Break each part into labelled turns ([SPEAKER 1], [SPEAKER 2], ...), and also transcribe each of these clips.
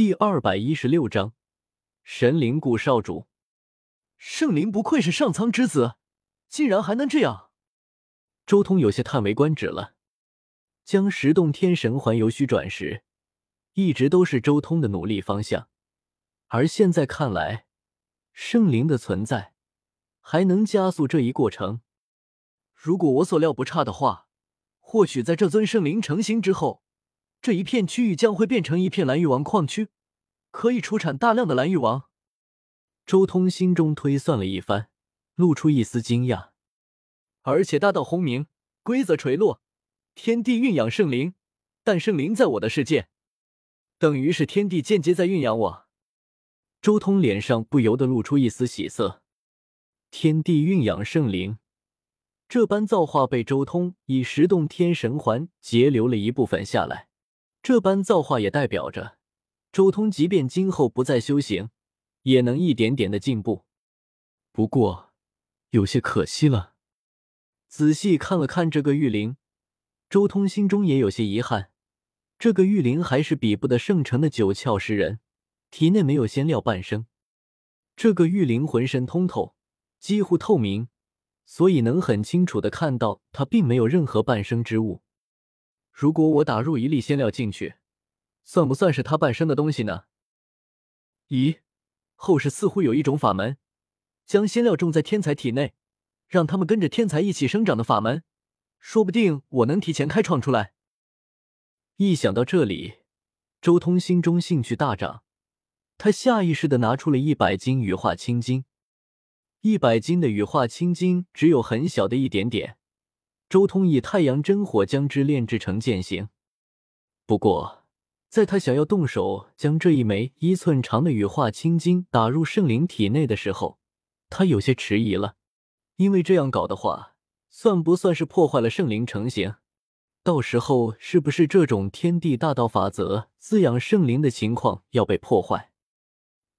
[SPEAKER 1] 第二百一十六章，神灵谷少主，
[SPEAKER 2] 圣灵不愧是上苍之子，竟然还能这样。
[SPEAKER 1] 周通有些叹为观止了。将十洞天神环由虚转实，一直都是周通的努力方向，而现在看来，圣灵的存在还能加速这一过程。
[SPEAKER 2] 如果我所料不差的话，或许在这尊圣灵成型之后。这一片区域将会变成一片蓝玉王矿区，可以出产大量的蓝玉王。
[SPEAKER 1] 周通心中推算了一番，露出一丝惊讶。
[SPEAKER 2] 而且大道轰鸣，规则垂落，天地蕴养圣灵，但圣灵在我的世界，等于是天地间接在蕴养我。
[SPEAKER 1] 周通脸上不由得露出一丝喜色。天地蕴养圣灵，这般造化被周通以十洞天神环截留了一部分下来。这般造化也代表着，周通即便今后不再修行，也能一点点的进步。不过，有些可惜了。仔细看了看这个玉灵，周通心中也有些遗憾。这个玉灵还是比不得圣城的九窍石人，体内没有仙料半生。这个玉灵浑身通透，几乎透明，所以能很清楚的看到它并没有任何半生之物。如果我打入一粒仙料进去，算不算是他半生的东西呢？
[SPEAKER 2] 咦，后世似乎有一种法门，将仙料种在天才体内，让他们跟着天才一起生长的法门，说不定我能提前开创出来。
[SPEAKER 1] 一想到这里，周通心中兴趣大涨，他下意识的拿出了一百斤羽化青金。一百斤的羽化青金只有很小的一点点。周通以太阳真火将之炼制成剑形，不过，在他想要动手将这一枚一寸长的羽化青金打入圣灵体内的时候，他有些迟疑了。因为这样搞的话，算不算是破坏了圣灵成型？到时候是不是这种天地大道法则滋养圣灵的情况要被破坏？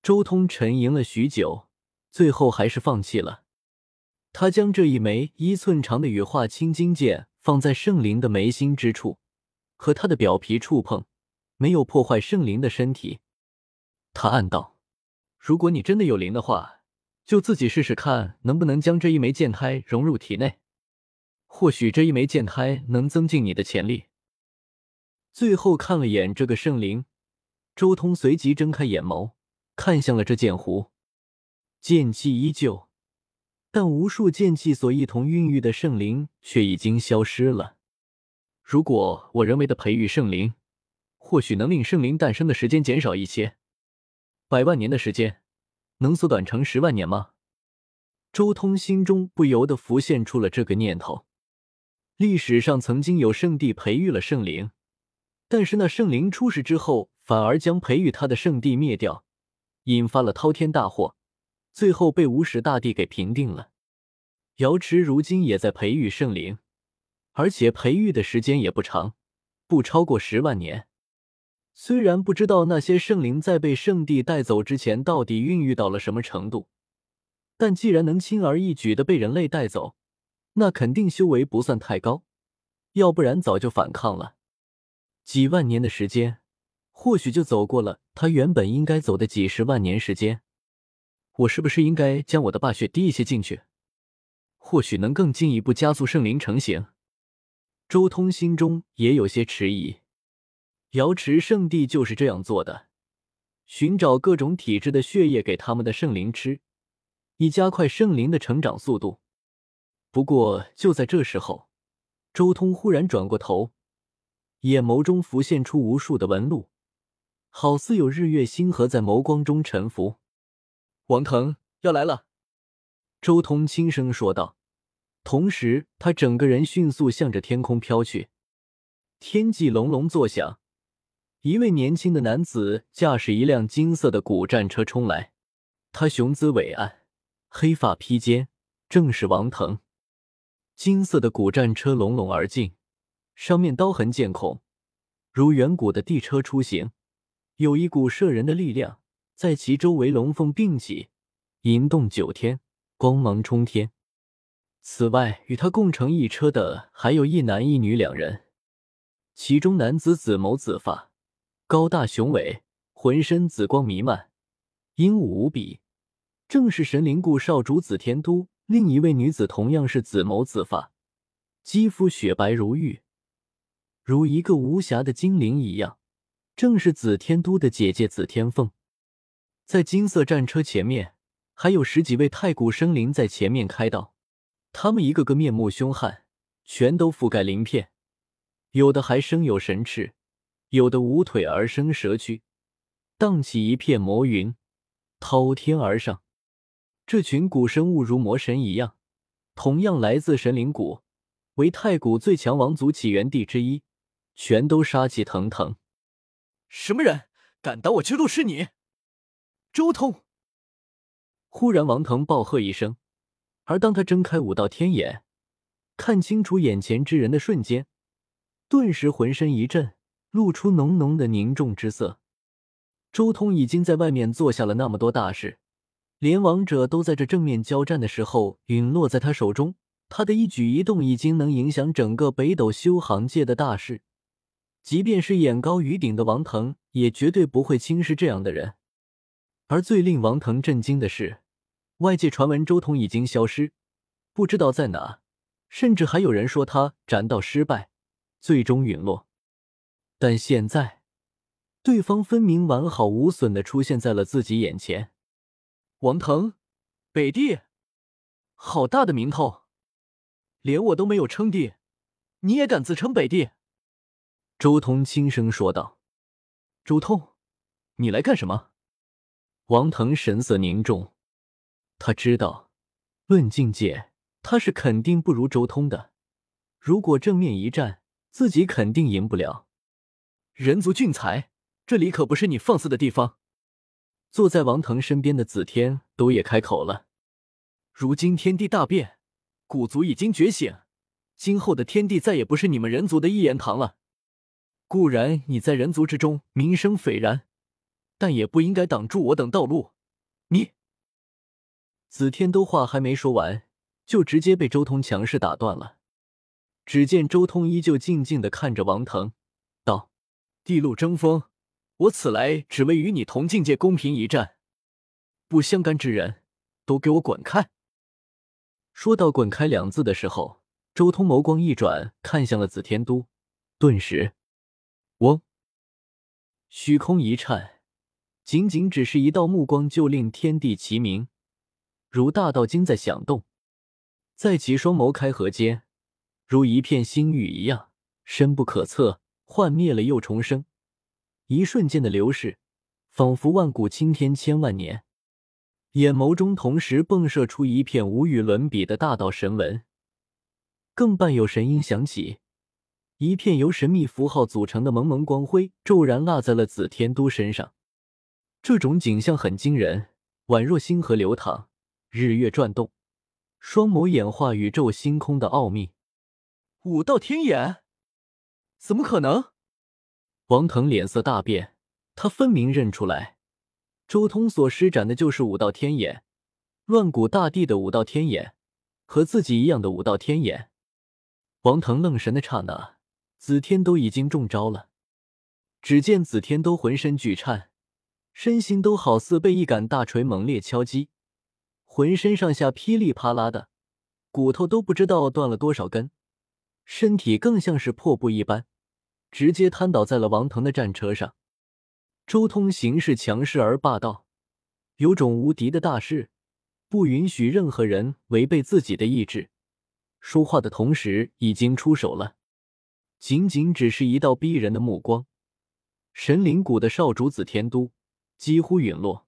[SPEAKER 1] 周通沉吟了许久，最后还是放弃了。他将这一枚一寸长的羽化青金剑放在圣灵的眉心之处，和他的表皮触碰，没有破坏圣灵的身体。他暗道：“如果你真的有灵的话，就自己试试看，能不能将这一枚剑胎融入体内。或许这一枚剑胎能增进你的潜力。”最后看了眼这个圣灵，周通随即睁开眼眸，看向了这剑壶，剑气依旧。但无数剑气所一同孕育的圣灵却已经消失了。如果我人为的培育圣灵，或许能令圣灵诞生的时间减少一些。百万年的时间，能缩短成十万年吗？周通心中不由得浮现出了这个念头。历史上曾经有圣地培育了圣灵，但是那圣灵出世之后，反而将培育他的圣地灭掉，引发了滔天大祸。最后被无始大帝给平定了。瑶池如今也在培育圣灵，而且培育的时间也不长，不超过十万年。虽然不知道那些圣灵在被圣帝带走之前到底孕育到了什么程度，但既然能轻而易举的被人类带走，那肯定修为不算太高，要不然早就反抗了。几万年的时间，或许就走过了他原本应该走的几十万年时间。我是不是应该将我的霸血滴一些进去？或许能更进一步加速圣灵成型。周通心中也有些迟疑。瑶池圣地就是这样做的，寻找各种体质的血液给他们的圣灵吃，以加快圣灵的成长速度。不过就在这时候，周通忽然转过头，眼眸中浮现出无数的纹路，好似有日月星河在眸光中沉浮。
[SPEAKER 2] 王腾要来了，
[SPEAKER 1] 周通轻声说道，同时他整个人迅速向着天空飘去。天际隆隆作响，一位年轻的男子驾驶一辆金色的古战车冲来，他雄姿伟岸，黑发披肩，正是王腾。金色的古战车隆隆而进，上面刀痕见孔，如远古的地车出行，有一股摄人的力量。在其周围，龙凤并起，银动九天，光芒冲天。此外，与他共乘一车的还有一男一女两人，其中男子紫眸紫发，高大雄伟，浑身紫光弥漫，英武无比，正是神灵谷少主紫天都。另一位女子同样是紫眸紫发，肌肤雪白如玉，如一个无瑕的精灵一样，正是紫天都的姐姐紫天凤。在金色战车前面，还有十几位太古生灵在前面开道，他们一个个面目凶悍，全都覆盖鳞片，有的还生有神翅，有的无腿而生蛇躯，荡起一片魔云，滔天而上。这群古生物如魔神一样，同样来自神灵谷，为太古最强王族起源地之一，全都杀气腾腾。
[SPEAKER 2] 什么人敢挡我去路？是你，周通！
[SPEAKER 1] 忽然，王腾暴喝一声，而当他睁开五道天眼，看清楚眼前之人的瞬间，顿时浑身一震，露出浓浓的凝重之色。周通已经在外面做下了那么多大事。连王者都在这正面交战的时候陨落在他手中，他的一举一动已经能影响整个北斗修行界的大事。即便是眼高于顶的王腾，也绝对不会轻视这样的人。而最令王腾震惊的是，外界传闻周通已经消失，不知道在哪，甚至还有人说他斩道失败，最终陨落。但现在，对方分明完好无损的出现在了自己眼前。
[SPEAKER 2] 王腾，北帝，好大的名头，连我都没有称帝，你也敢自称北帝？
[SPEAKER 1] 周通轻声说道：“
[SPEAKER 2] 周通，你来干什么？”
[SPEAKER 1] 王腾神色凝重，他知道，论境界，他是肯定不如周通的。如果正面一战，自己肯定赢不了。
[SPEAKER 2] 人族俊才，这里可不是你放肆的地方。
[SPEAKER 1] 坐在王腾身边的紫天都也开口了：“
[SPEAKER 2] 如今天地大变，古族已经觉醒，今后的天地再也不是你们人族的一言堂了。固然你在人族之中名声斐然，但也不应该挡住我等道路。你……”
[SPEAKER 1] 紫天都话还没说完，就直接被周通强势打断了。只见周通依旧静静的看着王腾，道：“
[SPEAKER 2] 地路争锋。”我此来只为与你同境界公平一战，不相干之人都给我滚开！
[SPEAKER 1] 说到“滚开”两字的时候，周通眸光一转，看向了紫天都，顿时，嗡，虚空一颤，仅仅只是一道目光，就令天地齐鸣，如大道经在响动，在其双眸开合间，如一片星域一样，深不可测，幻灭了又重生。一瞬间的流逝，仿佛万古青天千万年。眼眸中同时迸射出一片无与伦比的大道神纹，更伴有神音响起，一片由神秘符号组成的蒙蒙光辉骤然落在了紫天都身上。这种景象很惊人，宛若星河流淌，日月转动，双眸演化宇宙星空的奥秘。
[SPEAKER 2] 武道天眼？怎么可能？
[SPEAKER 1] 王腾脸色大变，他分明认出来，周通所施展的就是武道天眼，乱古大帝的武道天眼，和自己一样的武道天眼。王腾愣神的刹那，紫天都已经中招了。只见紫天都浑身剧颤，身心都好似被一杆大锤猛烈敲击，浑身上下噼里啪啦的，骨头都不知道断了多少根，身体更像是破布一般。直接瘫倒在了王腾的战车上。周通行事强势而霸道，有种无敌的大势，不允许任何人违背自己的意志。说话的同时，已经出手了。仅仅只是一道逼人的目光，神灵谷的少主紫天都几乎陨落。